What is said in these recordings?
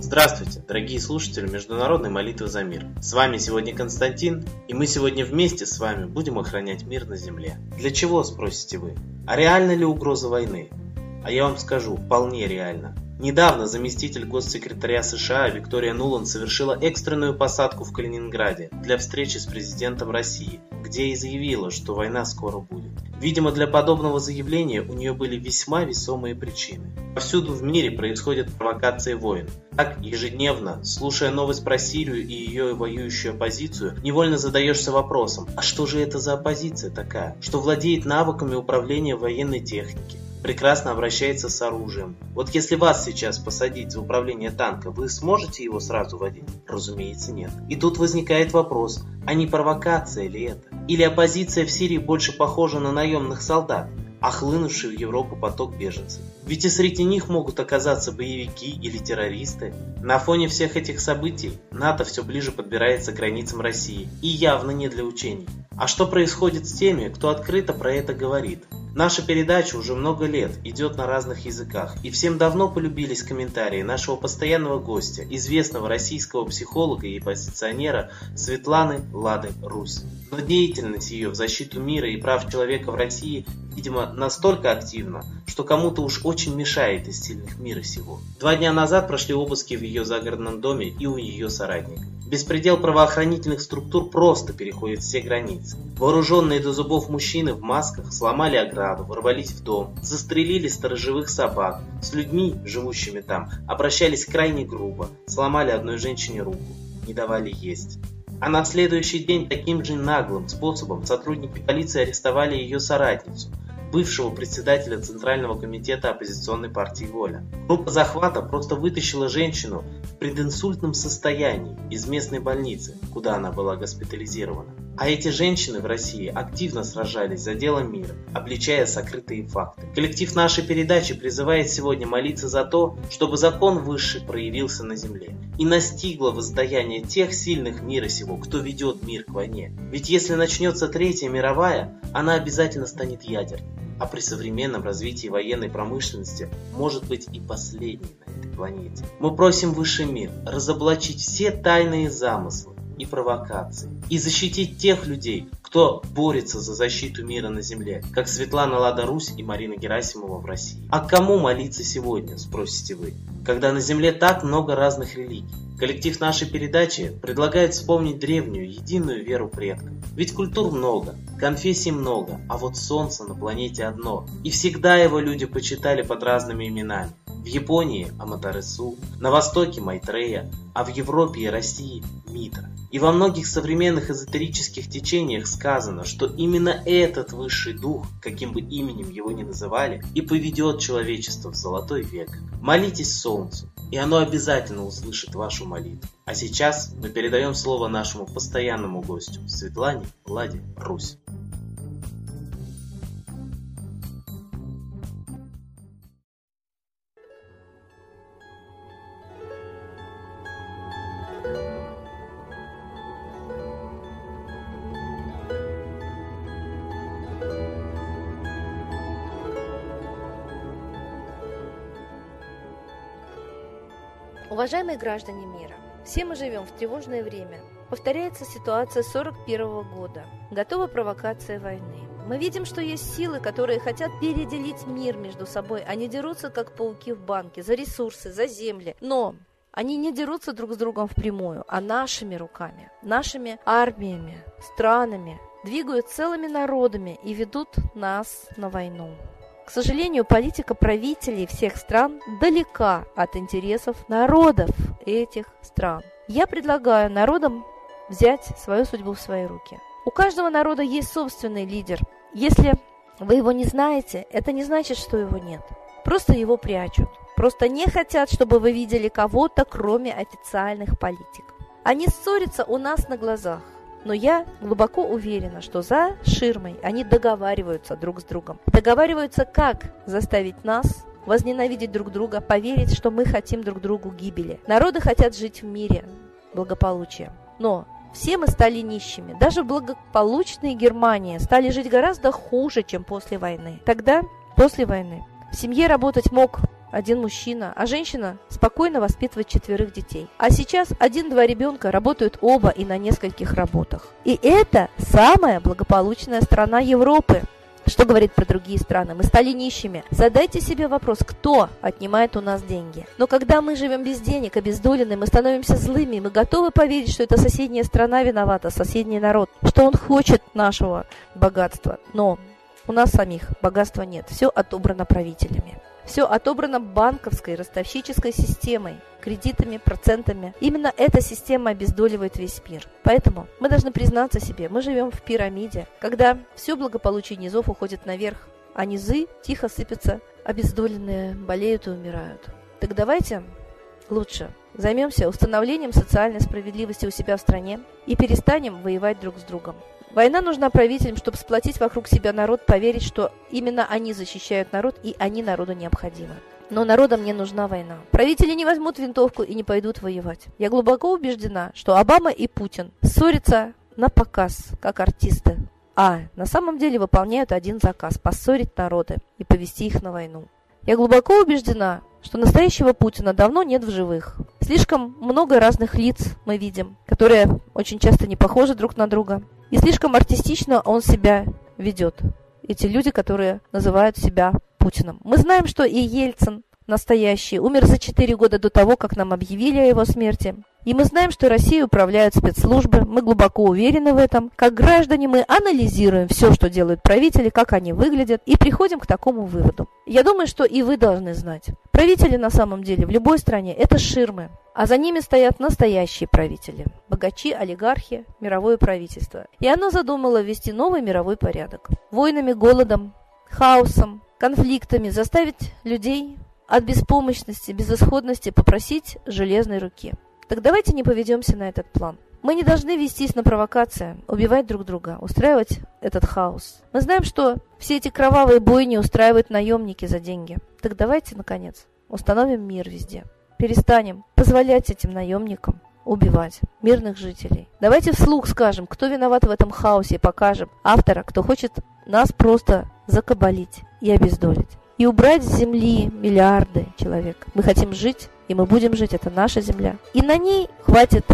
Здравствуйте, дорогие слушатели Международной молитвы за мир. С вами сегодня Константин, и мы сегодня вместе с вами будем охранять мир на Земле. Для чего, спросите вы? А реально ли угроза войны? А я вам скажу, вполне реально. Недавно заместитель госсекретаря США Виктория Нуланд совершила экстренную посадку в Калининграде для встречи с президентом России, где и заявила, что война скоро будет. Видимо, для подобного заявления у нее были весьма весомые причины. Повсюду в мире происходят провокации войн. Так, ежедневно, слушая новость про Сирию и ее воюющую оппозицию, невольно задаешься вопросом, а что же это за оппозиция такая, что владеет навыками управления военной техники, прекрасно обращается с оружием. Вот если вас сейчас посадить за управление танка, вы сможете его сразу водить? Разумеется, нет. И тут возникает вопрос, а не провокация ли это? Или оппозиция в Сирии больше похожа на наемных солдат, охлынувший в Европу поток беженцев? Ведь и среди них могут оказаться боевики или террористы. На фоне всех этих событий НАТО все ближе подбирается к границам России, и явно не для учений. А что происходит с теми, кто открыто про это говорит? Наша передача уже много лет идет на разных языках, и всем давно полюбились комментарии нашего постоянного гостя, известного российского психолога и оппозиционера Светланы Лады Русь. Но деятельность ее в защиту мира и прав человека в России, видимо, настолько активна, что кому-то уж очень мешает из сильных мира сего. Два дня назад прошли обыски в ее загородном доме и у ее соратников. Беспредел правоохранительных структур просто переходит все границы. Вооруженные до зубов мужчины в масках сломали ограду, ворвались в дом, застрелили сторожевых собак. С людьми, живущими там, обращались крайне грубо, сломали одной женщине руку, не давали есть. А на следующий день таким же наглым способом сотрудники полиции арестовали ее соратницу, бывшего председателя Центрального комитета оппозиционной партии «Воля». Группа захвата просто вытащила женщину в прединсультном состоянии из местной больницы, куда она была госпитализирована. А эти женщины в России активно сражались за дело мира, обличая сокрытые факты. Коллектив нашей передачи призывает сегодня молиться за то, чтобы закон высший проявился на земле и настигло воздаяние тех сильных мира сего, кто ведет мир к войне. Ведь если начнется Третья мировая, она обязательно станет ядерной а при современном развитии военной промышленности может быть и последней на этой планете. Мы просим Высший мир разоблачить все тайные замыслы и провокации и защитить тех людей, кто борется за защиту мира на земле, как Светлана Лада Русь и Марина Герасимова в России. А кому молиться сегодня, спросите вы, когда на земле так много разных религий? Коллектив нашей передачи предлагает вспомнить древнюю, единую веру предков. Ведь культур много, конфессий много, а вот солнце на планете одно. И всегда его люди почитали под разными именами. В Японии – Аматаресу, на Востоке – Майтрея, а в Европе и России – Митра. И во многих современных эзотерических течениях сказано, что именно этот высший дух, каким бы именем его ни называли, и поведет человечество в золотой век. Молитесь солнцу, и оно обязательно услышит вашу молитву. А сейчас мы передаем слово нашему постоянному гостю, Светлане Владе Русь. Уважаемые граждане мира, все мы живем в тревожное время. Повторяется ситуация 41 года. Готова провокация войны. Мы видим, что есть силы, которые хотят переделить мир между собой. Они дерутся, как пауки в банке, за ресурсы, за земли. Но они не дерутся друг с другом впрямую, а нашими руками, нашими армиями, странами, двигают целыми народами и ведут нас на войну. К сожалению, политика правителей всех стран далека от интересов народов этих стран. Я предлагаю народам взять свою судьбу в свои руки. У каждого народа есть собственный лидер. Если вы его не знаете, это не значит, что его нет. Просто его прячут. Просто не хотят, чтобы вы видели кого-то, кроме официальных политиков. Они ссорятся у нас на глазах. Но я глубоко уверена, что за ширмой они договариваются друг с другом. Договариваются, как заставить нас возненавидеть друг друга, поверить, что мы хотим друг другу гибели. Народы хотят жить в мире, благополучия. Но все мы стали нищими. Даже благополучные Германия стали жить гораздо хуже, чем после войны. Тогда, после войны, в семье работать мог один мужчина, а женщина спокойно воспитывает четверых детей. А сейчас один-два ребенка работают оба и на нескольких работах. И это самая благополучная страна Европы. Что говорит про другие страны? Мы стали нищими. Задайте себе вопрос, кто отнимает у нас деньги. Но когда мы живем без денег, обездолены, мы становимся злыми, мы готовы поверить, что это соседняя страна виновата, соседний народ, что он хочет нашего богатства. Но у нас самих богатства нет, все отобрано правителями. Все отобрано банковской, ростовщической системой, кредитами, процентами. Именно эта система обездоливает весь мир. Поэтому мы должны признаться себе, мы живем в пирамиде, когда все благополучие низов уходит наверх, а низы тихо сыпятся, обездоленные болеют и умирают. Так давайте лучше займемся установлением социальной справедливости у себя в стране и перестанем воевать друг с другом. Война нужна правителям, чтобы сплотить вокруг себя народ, поверить, что именно они защищают народ и они народу необходимы. Но народам не нужна война. Правители не возьмут винтовку и не пойдут воевать. Я глубоко убеждена, что Обама и Путин ссорятся на показ, как артисты. А на самом деле выполняют один заказ – поссорить народы и повести их на войну. Я глубоко убеждена, что настоящего Путина давно нет в живых. Слишком много разных лиц мы видим, которые очень часто не похожи друг на друга. И слишком артистично он себя ведет. Эти люди, которые называют себя Путиным. Мы знаем, что и Ельцин настоящий умер за 4 года до того, как нам объявили о его смерти. И мы знаем, что Россией управляют спецслужбы, мы глубоко уверены в этом. Как граждане мы анализируем все, что делают правители, как они выглядят, и приходим к такому выводу. Я думаю, что и вы должны знать. Правители на самом деле в любой стране – это ширмы, а за ними стоят настоящие правители – богачи, олигархи, мировое правительство. И оно задумало ввести новый мировой порядок. Войнами, голодом, хаосом, конфликтами заставить людей от беспомощности, безысходности попросить железной руки. Так давайте не поведемся на этот план. Мы не должны вестись на провокации, убивать друг друга, устраивать этот хаос. Мы знаем, что все эти кровавые бойни устраивают наемники за деньги. Так давайте, наконец, установим мир везде. Перестанем позволять этим наемникам убивать мирных жителей. Давайте вслух скажем, кто виноват в этом хаосе, и покажем автора, кто хочет нас просто закабалить и обездолить. И убрать с земли миллиарды человек. Мы хотим жить и мы будем жить, это наша земля. И на ней хватит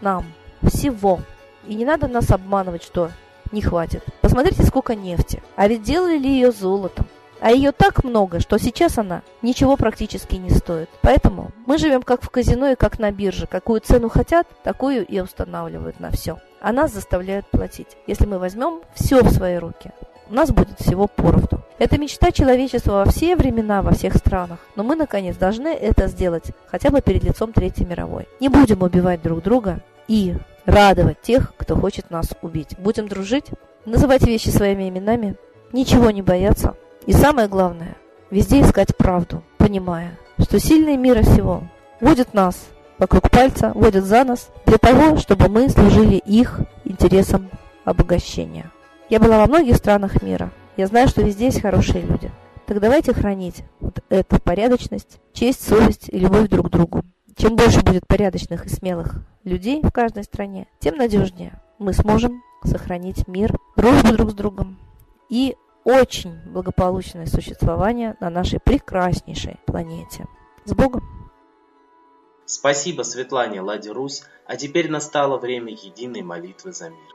нам всего. И не надо нас обманывать, что не хватит. Посмотрите, сколько нефти. А ведь делали ли ее золотом? А ее так много, что сейчас она ничего практически не стоит. Поэтому мы живем как в казино и как на бирже. Какую цену хотят, такую и устанавливают на все. А нас заставляют платить. Если мы возьмем все в свои руки, у нас будет всего поровну. Это мечта человечества во все времена, во всех странах. Но мы, наконец, должны это сделать, хотя бы перед лицом Третьей мировой. Не будем убивать друг друга и радовать тех, кто хочет нас убить. Будем дружить, называть вещи своими именами, ничего не бояться. И самое главное, везде искать правду, понимая, что сильные мира всего водят нас вокруг пальца, водят за нас для того, чтобы мы служили их интересам обогащения. Я была во многих странах мира. Я знаю, что везде есть хорошие люди. Так давайте хранить вот эту порядочность, честь, совесть и любовь друг к другу. Чем больше будет порядочных и смелых людей в каждой стране, тем надежнее мы сможем сохранить мир, дружбу друг с другом и очень благополучное существование на нашей прекраснейшей планете. С Богом! Спасибо Светлане Ладе Русь, а теперь настало время единой молитвы за мир.